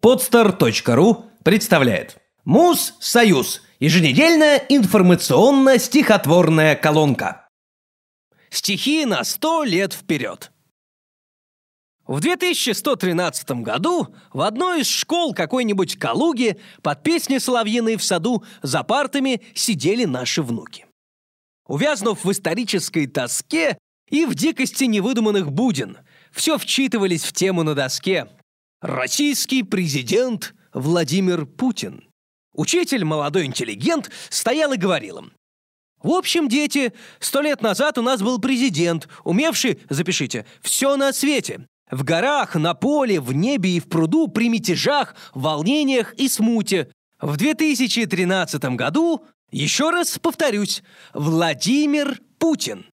Podster.ru представляет Муз Союз. Еженедельная информационно-стихотворная колонка. Стихи на сто лет вперед. В 2113 году в одной из школ какой-нибудь Калуги под песни соловьиной в саду за партами сидели наши внуки. Увязнув в исторической тоске и в дикости невыдуманных будин, все вчитывались в тему на доске – Российский президент Владимир Путин. Учитель, молодой интеллигент, стоял и говорил им. В общем, дети, сто лет назад у нас был президент, умевший, запишите, все на свете. В горах, на поле, в небе и в пруду, при мятежах, волнениях и смуте. В 2013 году, еще раз повторюсь, Владимир Путин.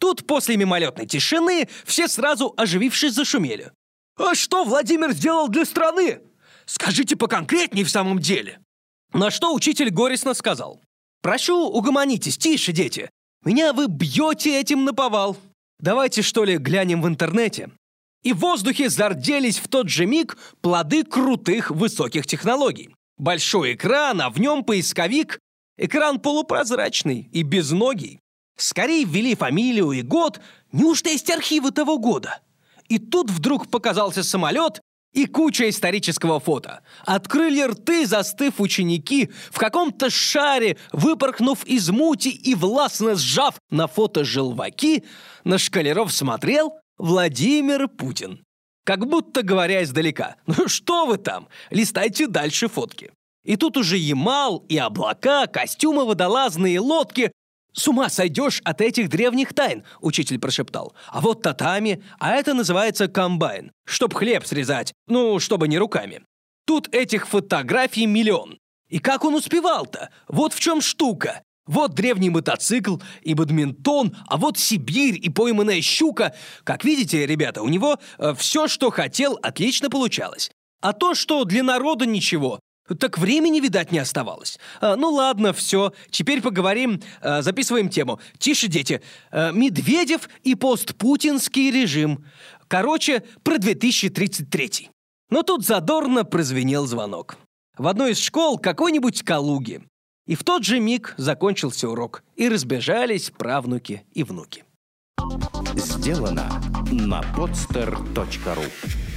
Тут после мимолетной тишины все сразу оживившись зашумели. А что Владимир сделал для страны? Скажите поконкретнее в самом деле. На что учитель горестно сказал. Прошу, угомонитесь, тише, дети. Меня вы бьете этим наповал. Давайте, что ли, глянем в интернете. И в воздухе зарделись в тот же миг плоды крутых высоких технологий. Большой экран, а в нем поисковик. Экран полупрозрачный и безногий. Скорее ввели фамилию и год. Неужто есть архивы того года? И тут вдруг показался самолет и куча исторического фото. Открыли рты, застыв ученики, в каком-то шаре, выпорхнув из мути и властно сжав на фото желваки, на шкалеров смотрел Владимир Путин. Как будто говоря издалека, ну что вы там, листайте дальше фотки. И тут уже Ямал, и облака, костюмы водолазные, лодки, «С ума сойдешь от этих древних тайн», — учитель прошептал. «А вот татами, а это называется комбайн, чтоб хлеб срезать, ну, чтобы не руками. Тут этих фотографий миллион. И как он успевал-то? Вот в чем штука. Вот древний мотоцикл и бадминтон, а вот Сибирь и пойманная щука. Как видите, ребята, у него э, все, что хотел, отлично получалось. А то, что для народа ничего, так времени, видать, не оставалось. А, ну ладно, все. Теперь поговорим, а, записываем тему. Тише, дети. А, Медведев и постпутинский режим. Короче, про 2033. Но тут задорно прозвенел звонок. В одной из школ какой-нибудь Калуги. И в тот же миг закончился урок, и разбежались правнуки и внуки. Сделано на podster.ru